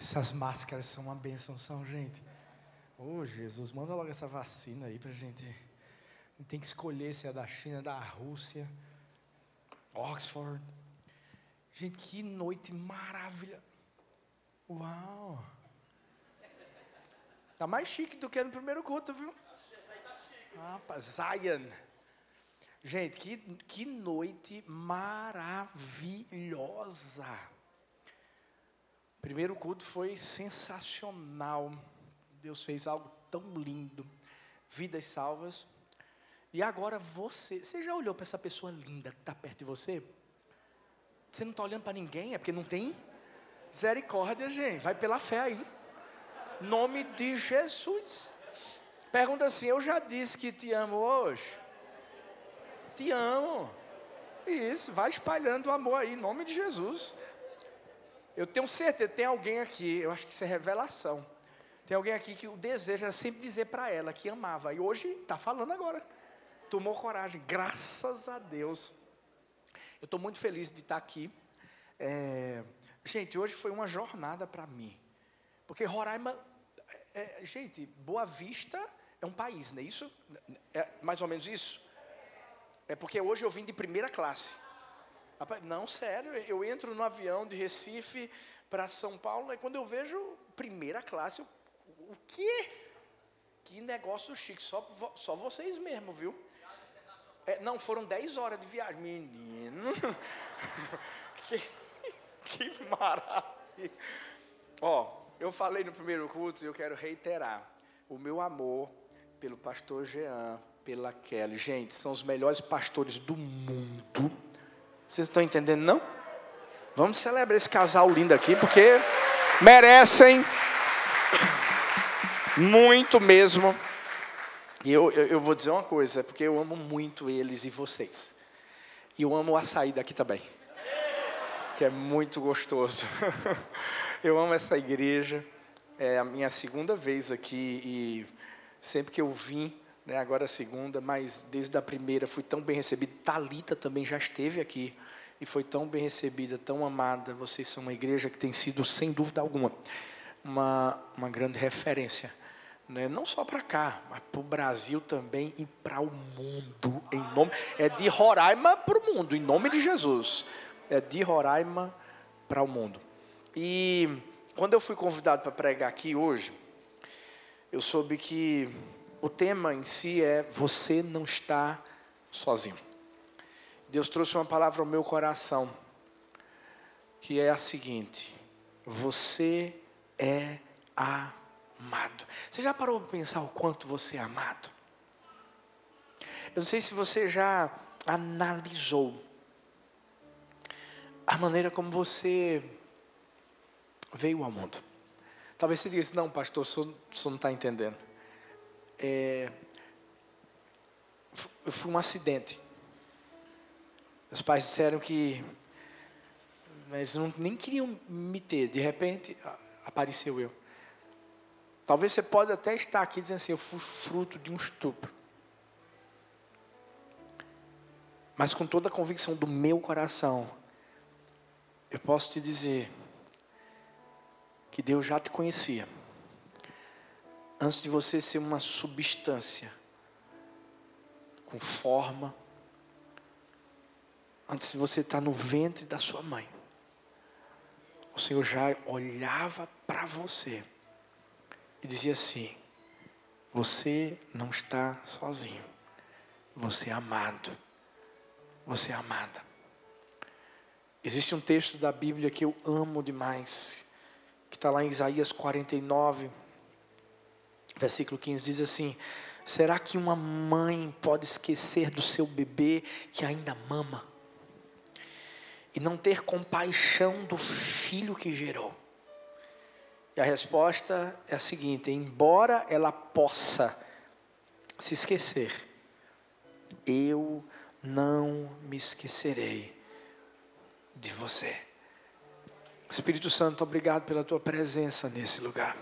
Essas máscaras são uma benção, são, gente. Ô oh, Jesus, manda logo essa vacina aí pra gente. Tem que escolher se é da China, da Rússia, Oxford. Gente, que noite maravilhosa. Uau! Tá mais chique do que no primeiro culto, viu? Rapaz, Zion. Gente, que, que noite maravilhosa. Primeiro culto foi sensacional. Deus fez algo tão lindo. Vidas salvas. E agora você, você já olhou para essa pessoa linda que está perto de você? Você não está olhando para ninguém, é porque não tem? Misericórdia, gente. Vai pela fé aí. Nome de Jesus. Pergunta assim: Eu já disse que te amo hoje? Te amo. Isso, vai espalhando o amor aí, em nome de Jesus. Eu tenho certeza, tem alguém aqui, eu acho que isso é revelação. Tem alguém aqui que o desejo era sempre dizer para ela que amava. E hoje está falando agora. Tomou coragem, graças a Deus. Eu estou muito feliz de estar aqui. É, gente, hoje foi uma jornada para mim. Porque Roraima, é, gente, Boa Vista é um país, não é isso? É mais ou menos isso? É porque hoje eu vim de primeira classe. Não, sério, eu entro no avião de Recife para São Paulo, e quando eu vejo primeira classe, eu, o quê? Que negócio chique, só, só vocês mesmo, viu? É, não, foram 10 horas de viagem. Menino, que, que maravilha. Ó, eu falei no primeiro culto e eu quero reiterar o meu amor pelo pastor Jean, pela Kelly. Gente, são os melhores pastores do mundo vocês estão entendendo, não? Vamos celebrar esse casal lindo aqui, porque merecem muito mesmo. E eu, eu, eu, vou dizer uma coisa, é porque eu amo muito eles e vocês. E eu amo a sair daqui também, que é muito gostoso. eu amo essa igreja, é a minha segunda vez aqui e sempre que eu vim, né, agora a segunda, mas desde a primeira fui tão bem recebido. Talita também já esteve aqui e foi tão bem recebida, tão amada. Vocês são uma igreja que tem sido, sem dúvida alguma, uma, uma grande referência. Né? Não só para cá, mas para o Brasil também e para o mundo. Em nome, é de Roraima para o mundo, em nome de Jesus. É de Roraima para o mundo. E quando eu fui convidado para pregar aqui hoje, eu soube que o tema em si é Você não está sozinho. Deus trouxe uma palavra ao meu coração, que é a seguinte: Você é amado. Você já parou para pensar o quanto você é amado? Eu não sei se você já analisou a maneira como você veio ao mundo. Talvez você diga assim, não, pastor, senhor não está entendendo. É, eu fui um acidente. Meus pais disseram que eles não, nem queriam me ter. De repente, apareceu eu. Talvez você pode até estar aqui dizendo assim, eu fui fruto de um estupro. Mas com toda a convicção do meu coração, eu posso te dizer que Deus já te conhecia. Antes de você ser uma substância com forma, antes de você estar no ventre da sua mãe, o Senhor já olhava para você e dizia assim: Você não está sozinho, você é amado, você é amada. Existe um texto da Bíblia que eu amo demais, que está lá em Isaías 49, versículo 15, diz assim: Será que uma mãe pode esquecer do seu bebê que ainda mama? E não ter compaixão do filho que gerou? E a resposta é a seguinte: embora ela possa se esquecer, eu não me esquecerei de você. Espírito Santo, obrigado pela tua presença nesse lugar.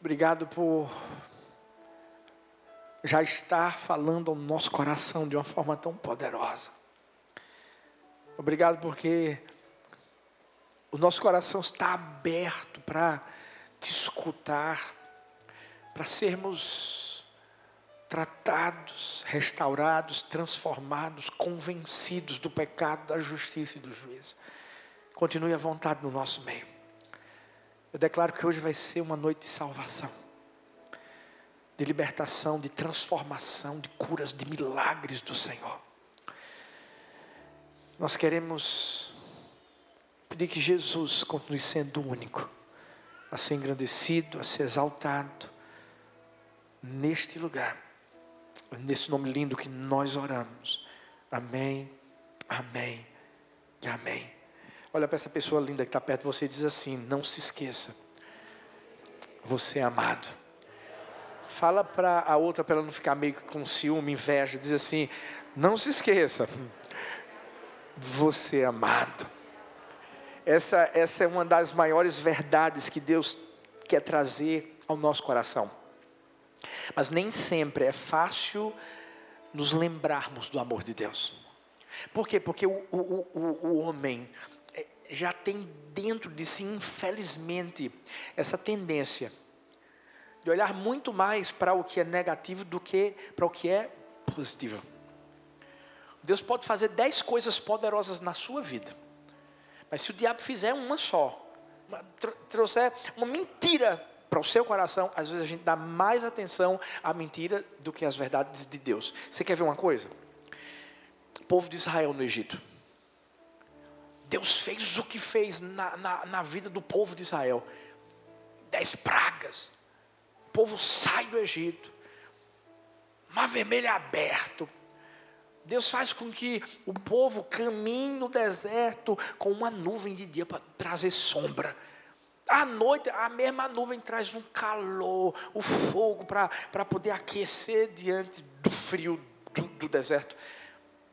Obrigado por já estar falando ao nosso coração de uma forma tão poderosa. Obrigado porque O nosso coração está aberto para te escutar, para sermos tratados, restaurados, transformados, convencidos do pecado, da justiça e do juízo. Continue à vontade no nosso meio. Eu declaro que hoje vai ser uma noite de salvação, de libertação, de transformação, de curas, de milagres do Senhor. Nós queremos pedir que Jesus continue sendo único a ser engrandecido, a ser exaltado neste lugar, nesse nome lindo que nós oramos. Amém, amém e amém. Olha para essa pessoa linda que está perto de você e diz assim: Não se esqueça, você é amado. Fala para a outra para ela não ficar meio com ciúme, inveja. Diz assim: Não se esqueça, você amado. Essa, essa é uma das maiores verdades que Deus quer trazer ao nosso coração. Mas nem sempre é fácil nos lembrarmos do amor de Deus. Por quê? Porque o, o, o, o homem é, já tem dentro de si, infelizmente, essa tendência de olhar muito mais para o que é negativo do que para o que é positivo. Deus pode fazer dez coisas poderosas na sua vida. Mas se o diabo fizer uma só, uma, trouxer uma mentira para o seu coração, às vezes a gente dá mais atenção à mentira do que às verdades de Deus. Você quer ver uma coisa? O povo de Israel no Egito. Deus fez o que fez na, na, na vida do povo de Israel. Dez pragas. O povo sai do Egito. Mar vermelho aberto. Deus faz com que o povo caminhe no deserto com uma nuvem de dia para trazer sombra. À noite, a mesma nuvem traz um calor, o fogo para poder aquecer diante do frio do, do deserto.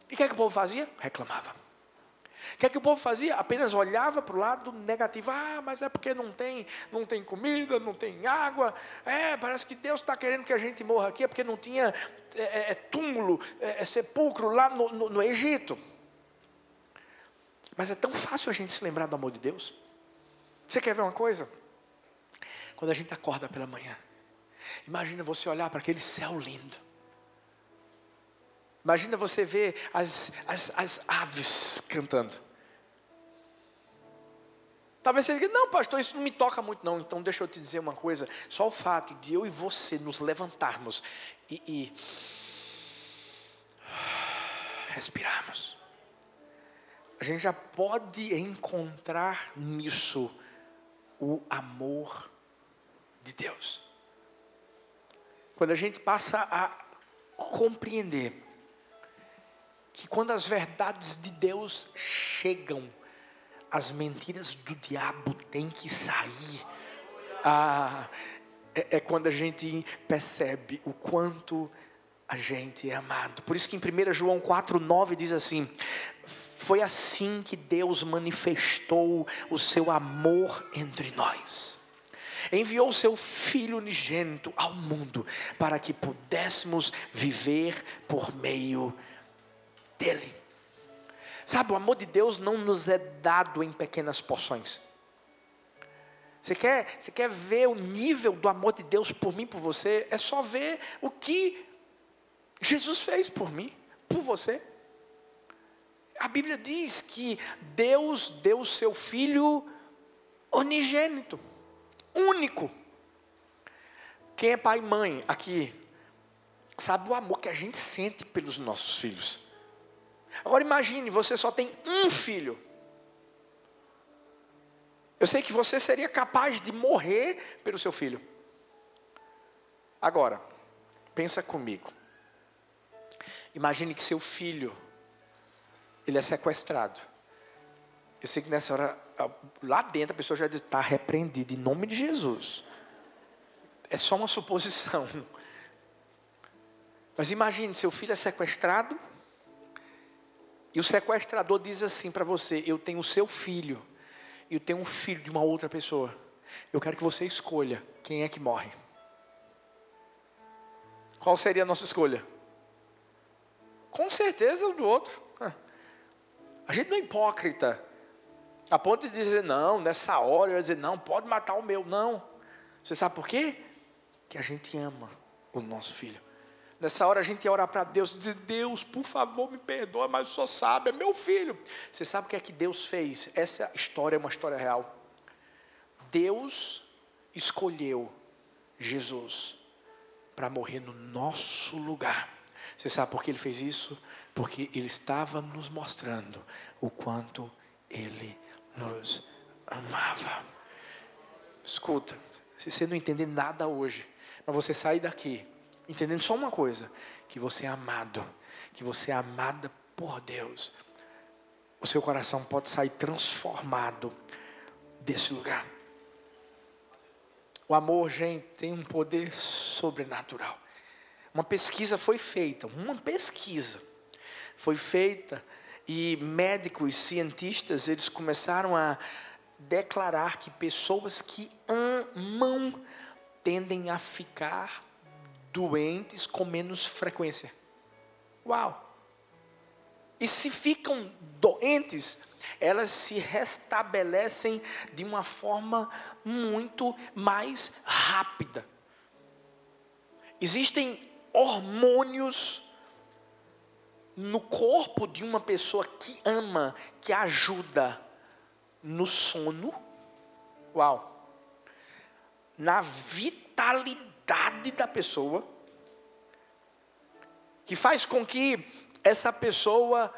E o que, é que o povo fazia? Reclamava. O que é que o povo fazia? Apenas olhava para o lado negativo. Ah, mas é porque não tem, não tem comida, não tem água. É, parece que Deus está querendo que a gente morra aqui, é porque não tinha é, é, é túmulo, é, é, sepulcro lá no, no, no Egito. Mas é tão fácil a gente se lembrar do amor de Deus. Você quer ver uma coisa? Quando a gente acorda pela manhã, imagina você olhar para aquele céu lindo. Imagina você ver as, as, as aves cantando. Talvez você diga, não, pastor, isso não me toca muito, não. Então deixa eu te dizer uma coisa: só o fato de eu e você nos levantarmos e, e respirarmos, a gente já pode encontrar nisso o amor de Deus. Quando a gente passa a compreender que quando as verdades de Deus chegam, as mentiras do diabo têm que sair. Ah, é, é quando a gente percebe o quanto a gente é amado. Por isso que em 1 João 4,9 diz assim: Foi assim que Deus manifestou o seu amor entre nós. Enviou seu Filho unigênito ao mundo para que pudéssemos viver por meio de dele. Sabe, o amor de Deus não nos é dado em pequenas porções. Você quer, você quer ver o nível do amor de Deus por mim, por você? É só ver o que Jesus fez por mim, por você. A Bíblia diz que Deus deu seu Filho unigênito, único. Quem é pai e mãe aqui, sabe o amor que a gente sente pelos nossos filhos. Agora imagine, você só tem um filho. Eu sei que você seria capaz de morrer pelo seu filho. Agora, pensa comigo. Imagine que seu filho ele é sequestrado. Eu sei que nessa hora, lá dentro, a pessoa já está repreendida em nome de Jesus. É só uma suposição. Mas imagine, seu filho é sequestrado e o sequestrador diz assim para você: Eu tenho o seu filho, e eu tenho um filho de uma outra pessoa. Eu quero que você escolha quem é que morre. Qual seria a nossa escolha? Com certeza o do outro. A gente não é hipócrita. A ponto de dizer, não, nessa hora eu ia dizer, não, pode matar o meu. Não. Você sabe por quê? Que a gente ama o nosso filho. Nessa hora a gente ia orar para Deus, dizer, Deus, por favor, me perdoa, mas o Senhor sabe, é meu filho. Você sabe o que é que Deus fez? Essa história é uma história real. Deus escolheu Jesus para morrer no nosso lugar. Você sabe por que ele fez isso? Porque ele estava nos mostrando o quanto ele nos amava. Escuta, se você não entender nada hoje, mas você sair daqui entendendo só uma coisa: que você é amado, que você é amada por Deus, o seu coração pode sair transformado desse lugar. O amor, gente, tem um poder sobrenatural. Uma pesquisa foi feita, uma pesquisa foi feita e médicos, cientistas, eles começaram a declarar que pessoas que amam tendem a ficar doentes com menos frequência. Uau! E se ficam doentes, elas se restabelecem de uma forma muito mais rápida. Existem hormônios no corpo de uma pessoa que ama, que ajuda no sono, uau, na vitalidade da pessoa, que faz com que essa pessoa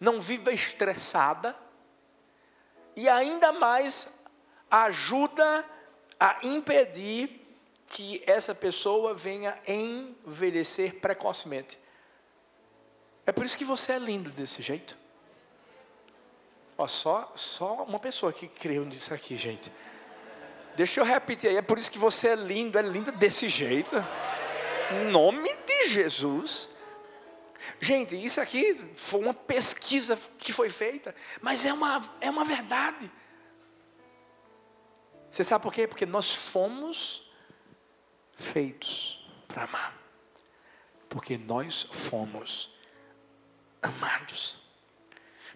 não viva estressada, e ainda mais ajuda a impedir que essa pessoa venha envelhecer precocemente. É por isso que você é lindo desse jeito. Ó, só, só uma pessoa que creu nisso aqui, gente. Deixa eu repetir aí, é por isso que você é lindo, é linda desse jeito. Nome de Jesus. Gente, isso aqui foi uma pesquisa que foi feita, mas é uma, é uma verdade. Você sabe por quê? Porque nós fomos feitos para amar. Porque nós fomos amados.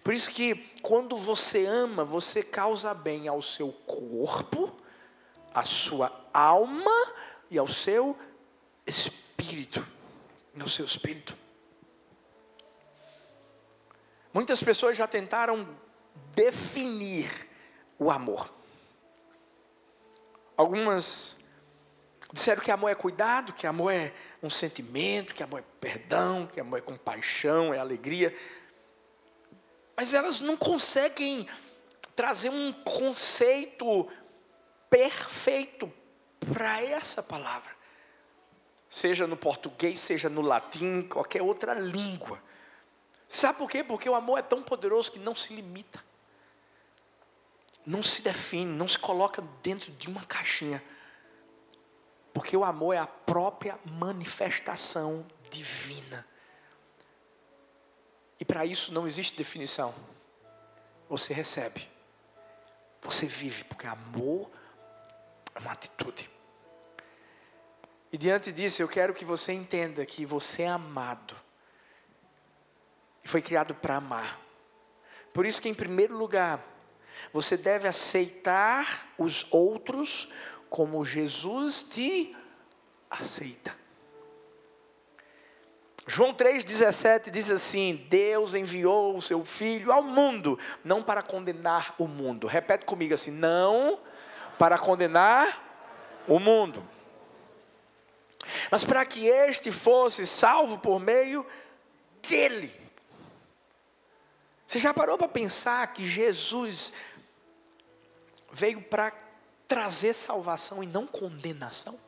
Por isso que quando você ama, você causa bem ao seu corpo, à sua alma e ao seu espírito. Ao seu espírito. Muitas pessoas já tentaram definir o amor. Algumas disseram que amor é cuidado, que amor é um sentimento, que amor é perdão, que amor é compaixão, é alegria. Mas elas não conseguem trazer um conceito perfeito para essa palavra. Seja no português, seja no latim, qualquer outra língua. Sabe por quê? Porque o amor é tão poderoso que não se limita. Não se define, não se coloca dentro de uma caixinha. Porque o amor é a própria manifestação divina. E para isso não existe definição. Você recebe. Você vive, porque amor é uma atitude. E diante disso, eu quero que você entenda que você é amado. E foi criado para amar. Por isso que, em primeiro lugar, você deve aceitar os outros como Jesus te aceita. João 3,17 diz assim: Deus enviou o seu Filho ao mundo, não para condenar o mundo. Repete comigo assim: não para condenar o mundo, mas para que este fosse salvo por meio dele. Você já parou para pensar que Jesus veio para trazer salvação e não condenação?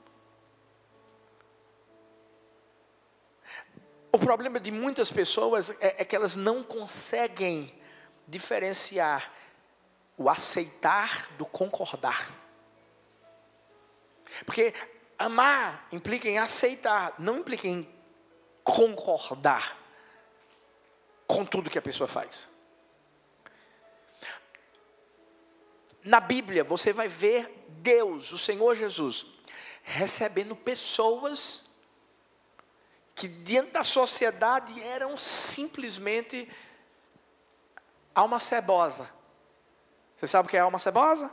O problema de muitas pessoas é, é que elas não conseguem diferenciar o aceitar do concordar. Porque amar implica em aceitar, não implica em concordar com tudo que a pessoa faz. na Bíblia você vai ver Deus, o Senhor Jesus, recebendo pessoas que diante da sociedade eram simplesmente alma cebosa. Você sabe o que é alma cebosa?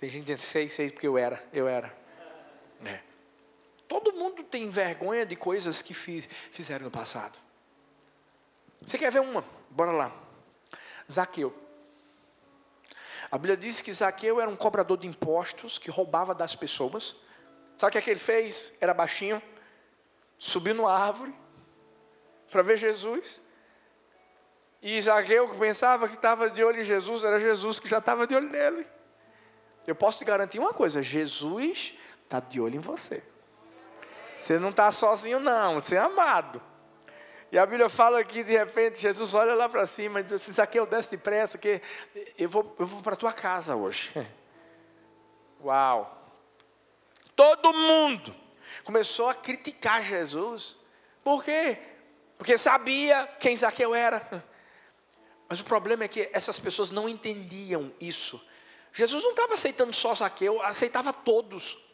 Tem gente que diz, sei, sei, porque eu era, eu era. É. Todo mundo tem vergonha de coisas que fiz, fizeram no passado. Você quer ver uma? Bora lá. Zaqueu. A Bíblia diz que Zaqueu era um cobrador de impostos que roubava das pessoas. Sabe o que, é que ele fez? Era baixinho, subiu numa árvore para ver Jesus. E Zaqueu pensava que estava de olho em Jesus, era Jesus que já estava de olho nele. Eu posso te garantir uma coisa: Jesus está de olho em você. Você não está sozinho, não, você é amado. E a Bíblia fala que de repente Jesus olha lá para cima e diz assim: Zaqueu, desce depressa, que eu vou, eu vou para tua casa hoje. Uau! Todo mundo começou a criticar Jesus. Por quê? Porque sabia quem Zaqueu era. Mas o problema é que essas pessoas não entendiam isso. Jesus não estava aceitando só Zaqueu, aceitava todos.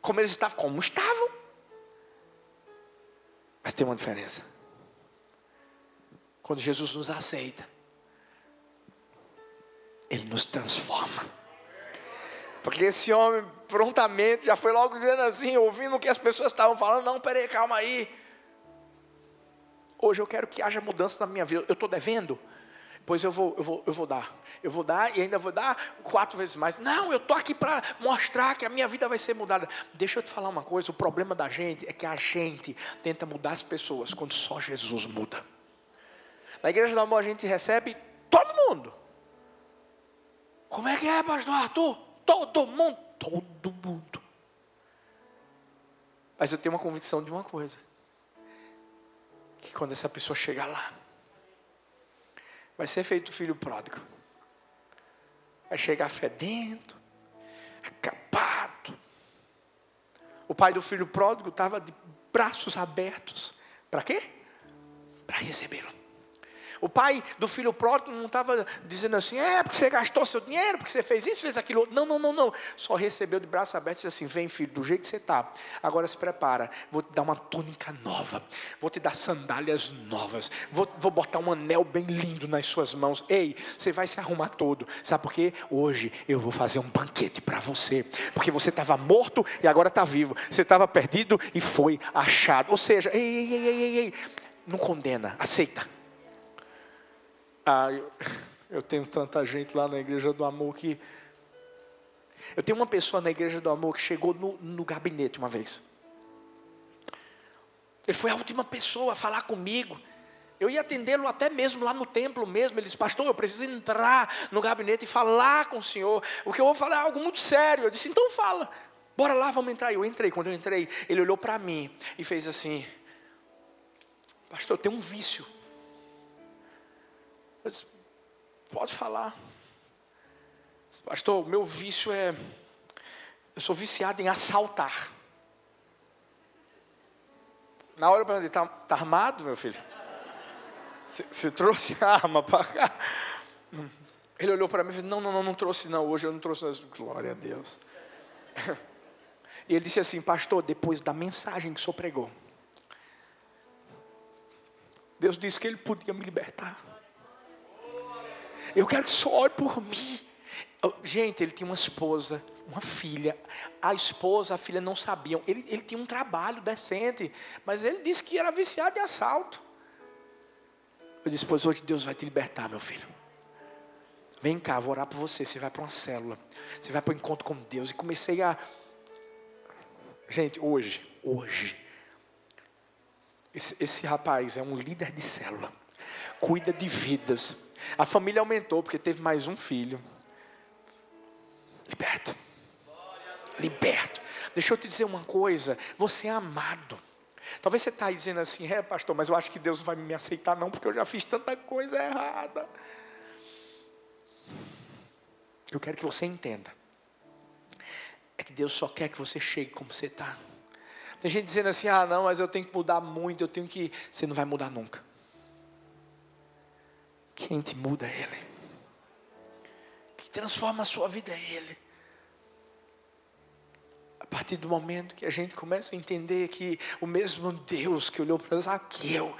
Como eles estavam, como estavam. Mas tem uma diferença. Quando Jesus nos aceita, Ele nos transforma. Porque esse homem prontamente já foi logo dizendo assim, ouvindo o que as pessoas estavam falando, não, peraí, calma aí. Hoje eu quero que haja mudança na minha vida. Eu estou devendo? Pois eu vou, eu vou, eu vou dar. Eu vou dar e ainda vou dar quatro vezes mais. Não, eu estou aqui para mostrar que a minha vida vai ser mudada. Deixa eu te falar uma coisa: o problema da gente é que a gente tenta mudar as pessoas quando só Jesus muda. Na igreja do amor a gente recebe todo mundo. Como é que é, pastor Arthur? Todo mundo, todo mundo. Mas eu tenho uma convicção de uma coisa: que quando essa pessoa chegar lá, vai ser feito o filho pródigo. Vai chegar fedendo, acabado. O pai do filho pródigo estava de braços abertos. Para quê? Para recebê-lo. O pai do filho pródigo não estava dizendo assim, é porque você gastou seu dinheiro, porque você fez isso, fez aquilo. Não, não, não, não. Só recebeu de braço aberto e disse assim: vem, filho, do jeito que você está. Agora se prepara. Vou te dar uma túnica nova. Vou te dar sandálias novas. Vou, vou botar um anel bem lindo nas suas mãos. Ei, você vai se arrumar todo. Sabe por quê? Hoje eu vou fazer um banquete para você. Porque você estava morto e agora está vivo. Você estava perdido e foi achado. Ou seja, ei, ei, ei, ei, ei. Não condena, aceita. Ah, eu, eu tenho tanta gente lá na igreja do amor que. Eu tenho uma pessoa na igreja do amor que chegou no, no gabinete uma vez. Ele foi a última pessoa a falar comigo. Eu ia atendê-lo até mesmo lá no templo mesmo. Ele disse, pastor, eu preciso entrar no gabinete e falar com o senhor. O que eu vou falar é algo muito sério. Eu disse, então fala. Bora lá, vamos entrar. Eu entrei. Quando eu entrei, ele olhou para mim e fez assim: Pastor, eu tenho um vício. Eu disse, pode falar. Disse, Pastor, meu vício é. Eu sou viciado em assaltar. Na hora eu perguntei, está tá armado, meu filho? Você trouxe arma para cá? Ele olhou para mim e disse, não, não, não, não trouxe não, hoje eu não trouxe não. Glória a Deus. E ele disse assim, pastor, depois da mensagem que o senhor pregou, Deus disse que ele podia me libertar. Eu quero que só ore por mim. Gente, ele tinha uma esposa, uma filha. A esposa, a filha não sabiam. Ele, ele tinha um trabalho decente, mas ele disse que era viciado em assalto. Eu disse, pois hoje Deus vai te libertar, meu filho. Vem cá, vou orar por você. Você vai para uma célula. Você vai para um encontro com Deus. E comecei a. Gente, hoje, hoje. Esse, esse rapaz é um líder de célula. Cuida de vidas a família aumentou porque teve mais um filho. Liberto. Liberto. Deixa eu te dizer uma coisa. Você é amado. Talvez você está dizendo assim, é pastor, mas eu acho que Deus vai me aceitar não, porque eu já fiz tanta coisa errada. Eu quero que você entenda. É que Deus só quer que você chegue como você está. Tem gente dizendo assim, ah não, mas eu tenho que mudar muito, eu tenho que. Você não vai mudar nunca. Quem te muda é Ele. Que transforma a sua vida é Ele. A partir do momento que a gente começa a entender que o mesmo Deus que olhou para Zaqueu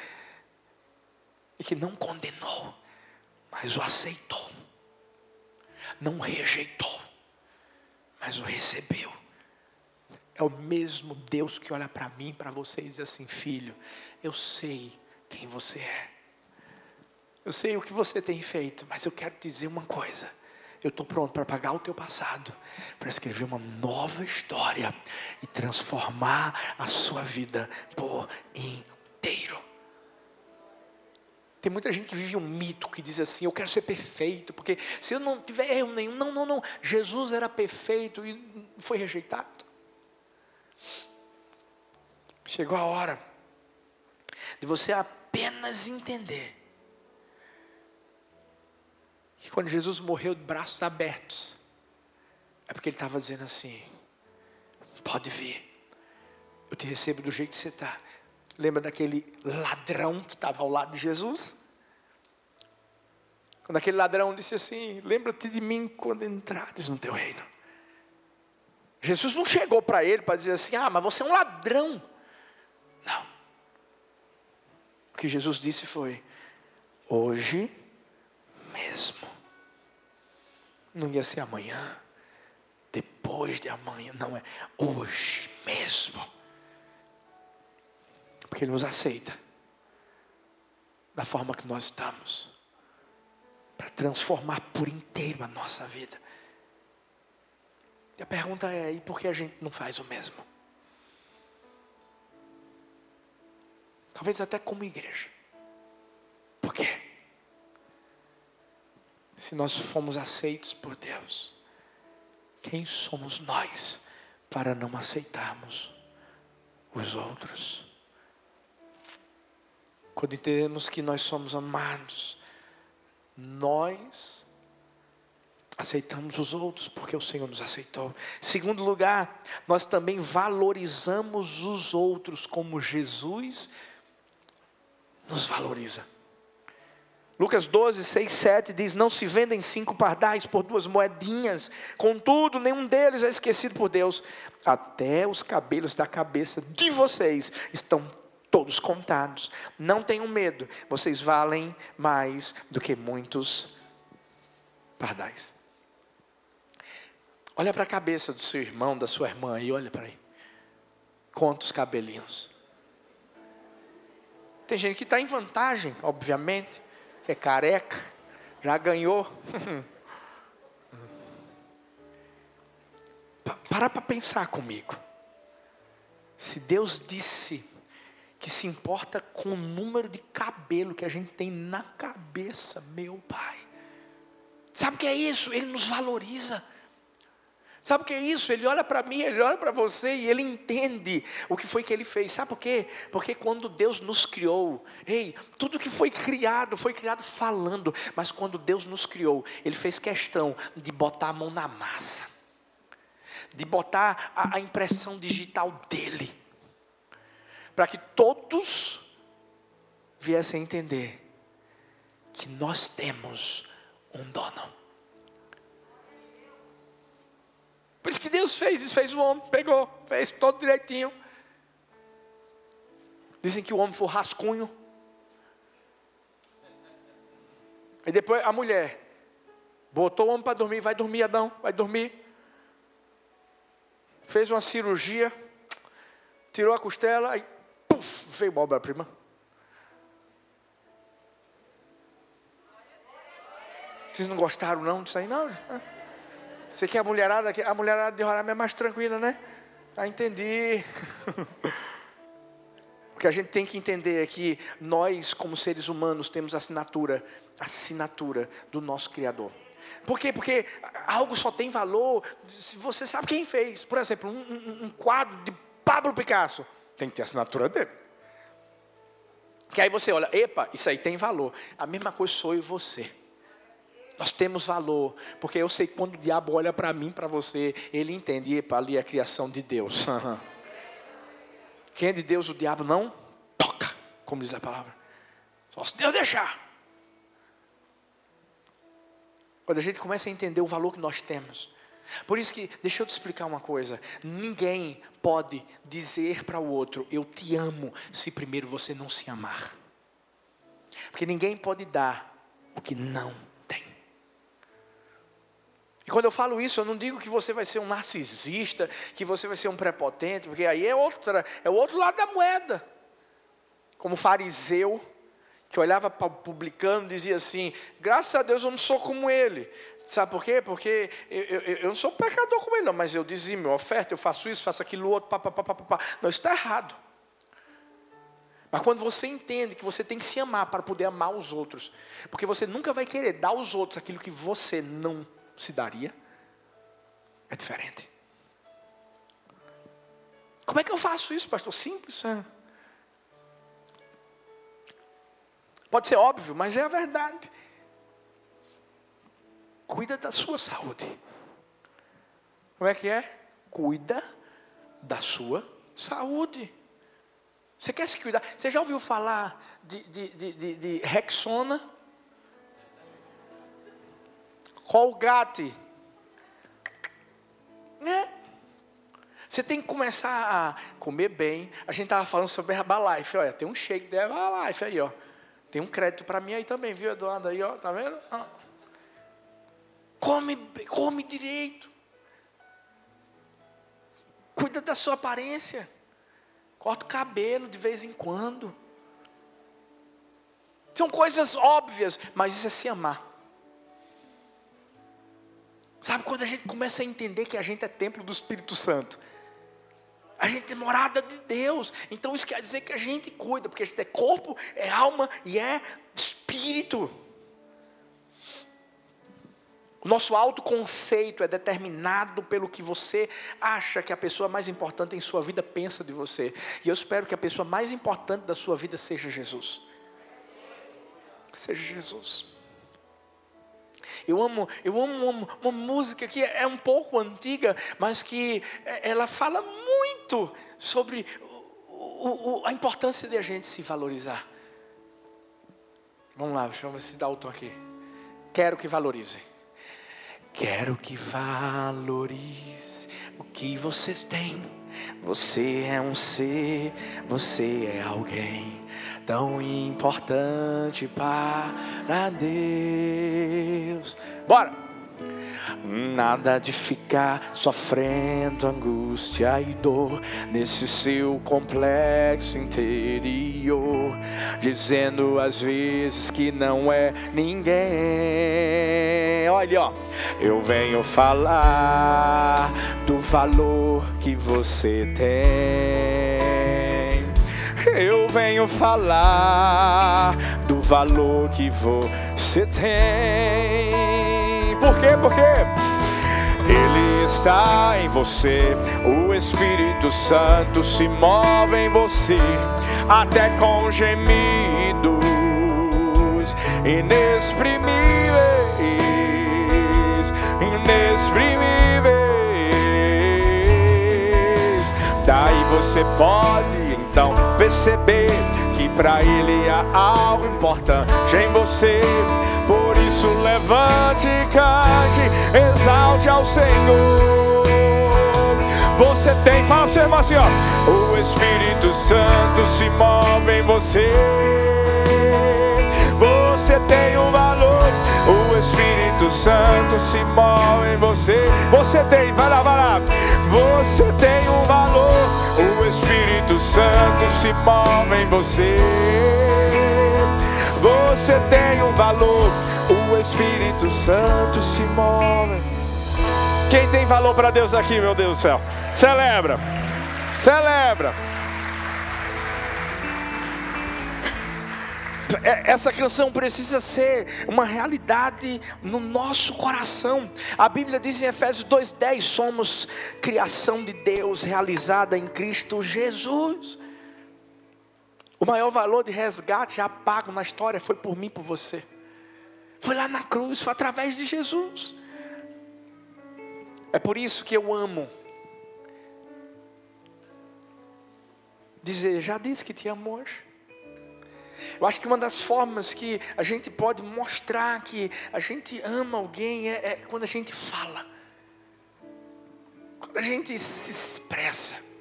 e que não condenou, mas o aceitou. Não rejeitou, mas o recebeu. É o mesmo Deus que olha para mim, para você e diz assim: Filho, eu sei quem você é. Eu sei o que você tem feito, mas eu quero te dizer uma coisa. Eu estou pronto para pagar o teu passado, para escrever uma nova história e transformar a sua vida por inteiro. Tem muita gente que vive um mito que diz assim: eu quero ser perfeito, porque se eu não tiver erro nenhum, não, não, não. Jesus era perfeito e foi rejeitado. Chegou a hora de você apenas entender que quando Jesus morreu de braços abertos, é porque ele estava dizendo assim: pode vir, eu te recebo do jeito que você está. Lembra daquele ladrão que estava ao lado de Jesus? Quando aquele ladrão disse assim: Lembra-te de mim quando entrares no teu reino. Jesus não chegou para ele para dizer assim: Ah, mas você é um ladrão. Não. O que Jesus disse foi: Hoje mesmo. Não ia ser amanhã, depois de amanhã, não é hoje mesmo. Porque Ele nos aceita da forma que nós estamos, para transformar por inteiro a nossa vida. E a pergunta é: e por que a gente não faz o mesmo? Talvez até como igreja. Por quê? Se nós fomos aceitos por Deus, quem somos nós para não aceitarmos os outros? Quando entendemos que nós somos amados, nós aceitamos os outros porque o Senhor nos aceitou. Segundo lugar, nós também valorizamos os outros como Jesus nos valoriza. Lucas 12, 6, 7 diz: Não se vendem cinco pardais por duas moedinhas, contudo, nenhum deles é esquecido por Deus. Até os cabelos da cabeça de vocês estão todos contados. Não tenham medo, vocês valem mais do que muitos pardais. Olha para a cabeça do seu irmão, da sua irmã aí, olha para aí. Conta os cabelinhos. Tem gente que está em vantagem, obviamente, é careca, já ganhou. Para para pensar comigo. Se Deus disse que se importa com o número de cabelo que a gente tem na cabeça, meu Pai. Sabe o que é isso? Ele nos valoriza. Sabe o que é isso? Ele olha para mim, ele olha para você e ele entende o que foi que ele fez. Sabe por quê? Porque quando Deus nos criou, ei, tudo que foi criado, foi criado falando, mas quando Deus nos criou, ele fez questão de botar a mão na massa, de botar a, a impressão digital dele, para que todos viessem a entender que nós temos um dono. Por isso que Deus fez, isso fez o homem, pegou, fez todo direitinho. Dizem que o homem foi rascunho. E depois a mulher botou o homem para dormir, vai dormir, Adão, vai dormir. Fez uma cirurgia, tirou a costela, e puf, veio a obra-prima. Vocês não gostaram não disso aí, não? Você quer a mulherada? A mulherada de Roraima é mais tranquila, né? Ah, entendi. o que a gente tem que entender é que nós, como seres humanos, temos assinatura, assinatura do nosso Criador. Por quê? Porque algo só tem valor se você sabe quem fez. Por exemplo, um, um, um quadro de Pablo Picasso tem que ter assinatura dele. Que aí você olha, epa, isso aí tem valor. A mesma coisa sou eu e você. Nós temos valor, porque eu sei que quando o diabo olha para mim, para você, ele entende, epa, ali é a criação de Deus. Quem é de Deus, o diabo não toca, como diz a palavra. Só se Deus deixar. Quando a gente começa a entender o valor que nós temos. Por isso que, deixa eu te explicar uma coisa: ninguém pode dizer para o outro, eu te amo, se primeiro você não se amar. Porque ninguém pode dar o que não. E quando eu falo isso, eu não digo que você vai ser um narcisista, que você vai ser um prepotente, porque aí é outra, é o outro lado da moeda. Como fariseu, que olhava para o publicano e dizia assim: graças a Deus eu não sou como ele. Sabe por quê? Porque eu, eu, eu não sou pecador como ele, não, mas eu dizia, meu oferta, eu faço isso, faço aquilo outro, pá, pá, pá, pá, pá. Não, isso está errado. Mas quando você entende que você tem que se amar para poder amar os outros, porque você nunca vai querer dar aos outros aquilo que você não se daria, é diferente. Como é que eu faço isso, pastor? Simples. É. Pode ser óbvio, mas é a verdade. Cuida da sua saúde. Como é que é? Cuida da sua saúde. Você quer se cuidar? Você já ouviu falar de, de, de, de, de Rexona? Colgate. É. Você tem que começar a comer bem. A gente estava falando sobre Herbalife. Olha, tem um shake da Herbalife aí, ó. Tem um crédito para mim aí também, viu, Eduardo? Aí, ó, tá vendo? Come, come direito. Cuida da sua aparência. Corta o cabelo de vez em quando. São coisas óbvias, mas isso é se amar. Sabe quando a gente começa a entender que a gente é templo do Espírito Santo? A gente é morada de Deus. Então isso quer dizer que a gente cuida, porque a gente é corpo, é alma e é espírito. O nosso autoconceito é determinado pelo que você acha que a pessoa mais importante em sua vida pensa de você. E eu espero que a pessoa mais importante da sua vida seja Jesus. Seja Jesus. Eu amo, eu amo uma, uma, música que é um pouco antiga, mas que é, ela fala muito sobre o, o, a importância de a gente se valorizar. Vamos lá, ver se tom aqui. Quero que valorize. Quero que valorize o que você tem. Você é um ser, você é alguém tão importante para Deus. Bora! Nada de ficar sofrendo angústia e dor nesse seu complexo interior, dizendo às vezes que não é ninguém. Olha, ó, eu venho falar do valor que você tem eu venho falar do valor que você tem. Por quê? Porque Ele está em você, o Espírito Santo se move em você, até com gemidos inexprimíveis, inexprimíveis. Daí você pode então perceber que para Ele há algo importante em você. Por isso levante e cante, exalte ao Senhor. Você tem, fala seu irmão assim, ó. O Espírito Santo se move em você. Você tem um valor. O Espírito Santo se move em você. Você tem, vai lá, vai lá. Você tem um valor. Espírito Santo se move em você. Você tem um valor. O Espírito Santo se move. Quem tem valor para Deus aqui, meu Deus do céu? Celebra. Celebra. Essa canção precisa ser uma realidade no nosso coração. A Bíblia diz em Efésios 2:10, somos criação de Deus realizada em Cristo Jesus. O maior valor de resgate já pago na história foi por mim, por você. Foi lá na cruz, foi através de Jesus. É por isso que eu amo dizer, já disse que te amo hoje. Eu acho que uma das formas que a gente pode mostrar que a gente ama alguém é, é quando a gente fala, quando a gente se expressa.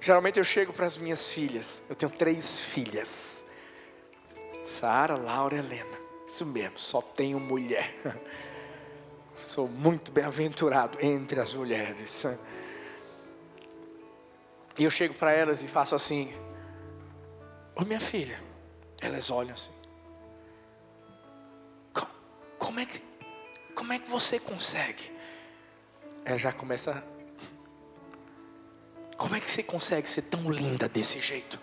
Geralmente eu chego para as minhas filhas, eu tenho três filhas. Sara, Laura, Helena. Isso mesmo, só tenho mulher. Sou muito bem-aventurado entre as mulheres. E eu chego para elas e faço assim: Ô minha filha. Elas olham assim. Como é que, como é que você consegue? Ela já começa. Como é que você consegue ser tão linda desse jeito?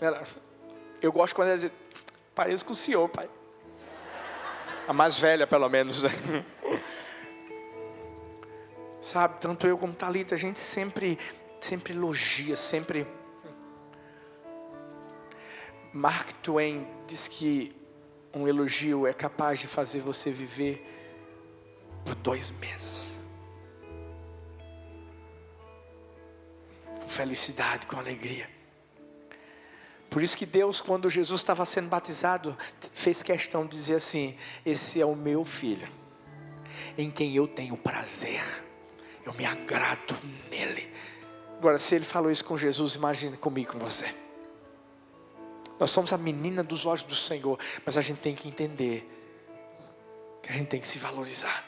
Ela, eu gosto quando ela diz, pareço com o senhor, pai. A mais velha, pelo menos. Né? Sabe, tanto eu como Talita, a gente sempre, sempre elogia, sempre. Mark Twain diz que um elogio é capaz de fazer você viver por dois meses. Com felicidade, com alegria. Por isso que Deus, quando Jesus estava sendo batizado, fez questão de dizer assim: Esse é o meu filho, em quem eu tenho prazer, eu me agrado nele. Agora, se ele falou isso com Jesus, imagine comigo, com você. Nós somos a menina dos olhos do Senhor, mas a gente tem que entender que a gente tem que se valorizar.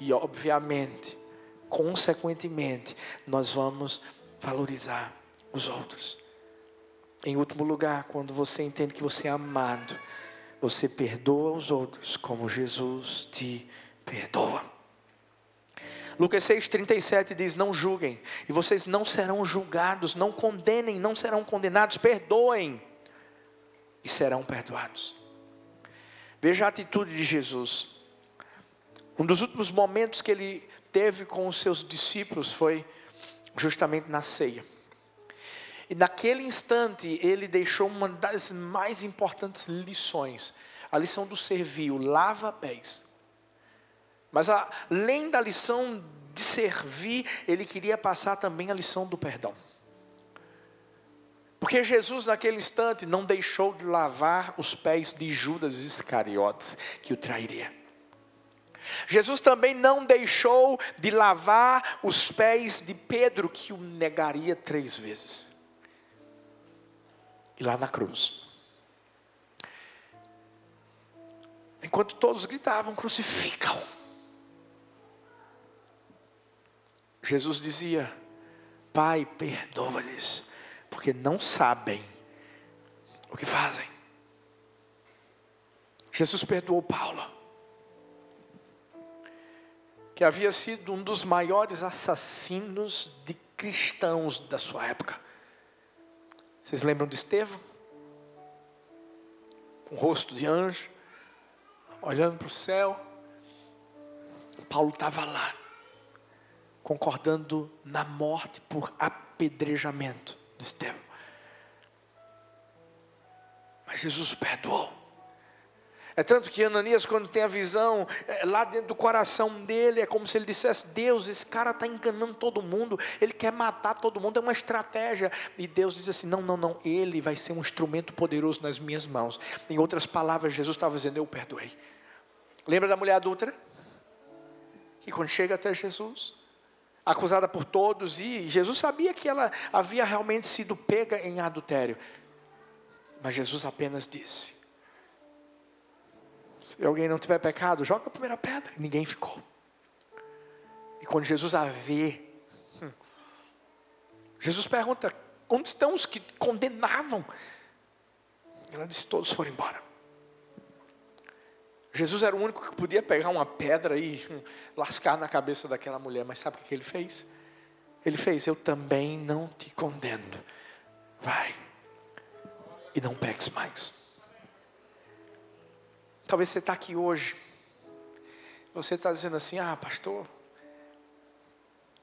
E, obviamente, consequentemente, nós vamos valorizar os outros. Em último lugar, quando você entende que você é amado, você perdoa os outros como Jesus te perdoa. Lucas 6,37 diz: Não julguem, e vocês não serão julgados, não condenem, não serão condenados, perdoem, e serão perdoados. Veja a atitude de Jesus. Um dos últimos momentos que ele teve com os seus discípulos foi justamente na ceia. E naquele instante ele deixou uma das mais importantes lições, a lição do servir, o lava pés. Mas além da lição de servir, ele queria passar também a lição do perdão. Porque Jesus, naquele instante, não deixou de lavar os pés de Judas Iscariotes, que o trairia. Jesus também não deixou de lavar os pés de Pedro, que o negaria três vezes e lá na cruz. Enquanto todos gritavam: crucificam. Jesus dizia: Pai, perdoa-lhes, porque não sabem o que fazem. Jesus perdoou Paulo, que havia sido um dos maiores assassinos de cristãos da sua época. Vocês lembram de Estevão? Com o rosto de anjo, olhando para o céu. Paulo estava lá, concordando na morte por apedrejamento de Estevão. Mas Jesus perdoou. É tanto que Ananias, quando tem a visão, é, lá dentro do coração dele, é como se ele dissesse: Deus, esse cara está enganando todo mundo, ele quer matar todo mundo, é uma estratégia. E Deus diz assim: Não, não, não, ele vai ser um instrumento poderoso nas minhas mãos. Em outras palavras, Jesus estava dizendo: Eu perdoei. Lembra da mulher adulta? Que quando chega até Jesus, acusada por todos, e Jesus sabia que ela havia realmente sido pega em adultério. Mas Jesus apenas disse: se alguém não tiver pecado, joga a primeira pedra. Ninguém ficou. E quando Jesus a vê, hum, Jesus pergunta: onde estão os que condenavam? Ela disse: todos foram embora. Jesus era o único que podia pegar uma pedra e lascar na cabeça daquela mulher, mas sabe o que ele fez? Ele fez: Eu também não te condeno. Vai e não peques mais. Talvez você está aqui hoje. Você está dizendo assim: ah, pastor,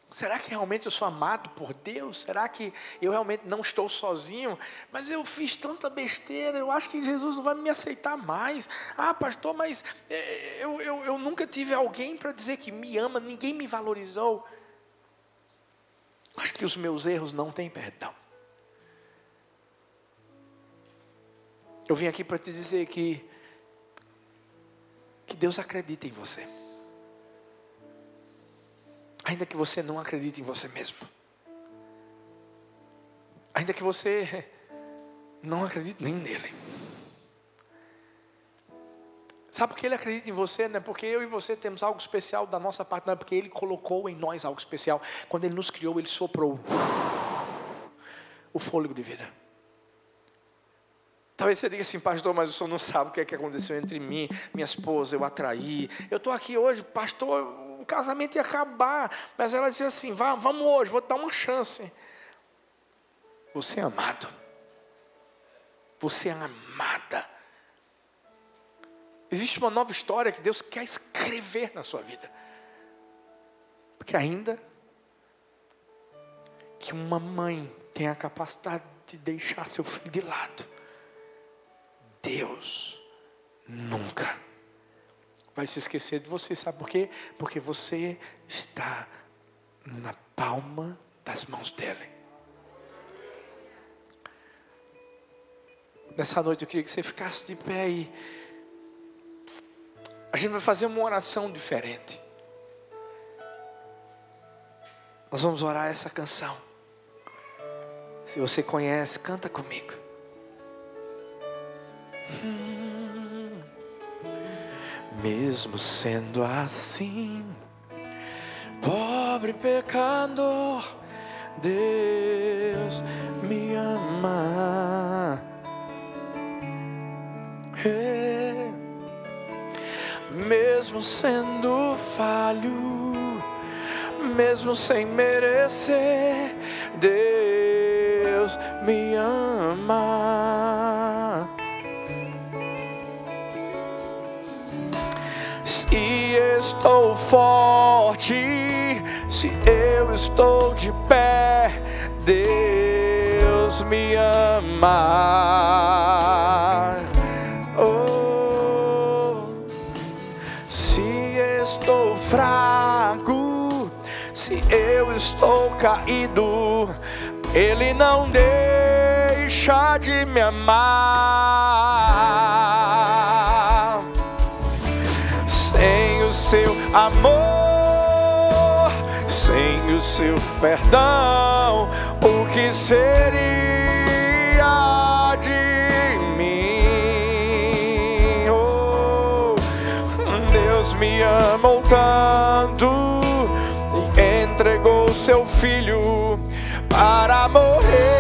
será que realmente eu sou amado por Deus? Será que eu realmente não estou sozinho? Mas eu fiz tanta besteira, eu acho que Jesus não vai me aceitar mais. Ah, pastor, mas é, eu, eu, eu nunca tive alguém para dizer que me ama, ninguém me valorizou. Acho que os meus erros não têm perdão. Eu vim aqui para te dizer que que Deus acredita em você. Ainda que você não acredite em você mesmo. Ainda que você não acredite nem nele. Sabe por que ele acredita em você? Não é porque eu e você temos algo especial da nossa parte, não é porque ele colocou em nós algo especial. Quando ele nos criou, ele soprou o fôlego de vida. Talvez você diga assim, pastor, mas o senhor não sabe o que, é que aconteceu entre mim, minha esposa, eu atraí. Eu estou aqui hoje, pastor, o casamento ia acabar. Mas ela dizia assim: vamos hoje, vou dar uma chance. Você é amado. Você é amada. Existe uma nova história que Deus quer escrever na sua vida. Porque ainda que uma mãe tenha a capacidade de deixar seu filho de lado Deus nunca vai se esquecer de você. Sabe por quê? Porque você está na palma das mãos dele. Nessa noite eu queria que você ficasse de pé aí. A gente vai fazer uma oração diferente. Nós vamos orar essa canção. Se você conhece, canta comigo. Mesmo sendo assim, pobre pecador, Deus me ama. É. Mesmo sendo falho, mesmo sem merecer, Deus me ama. Estou forte, se eu estou de pé, Deus me ama. Oh, se estou fraco, se eu estou caído, Ele não deixa de me amar amor, sem o seu perdão, o que seria de mim? Oh, Deus me amou tanto e entregou seu filho para morrer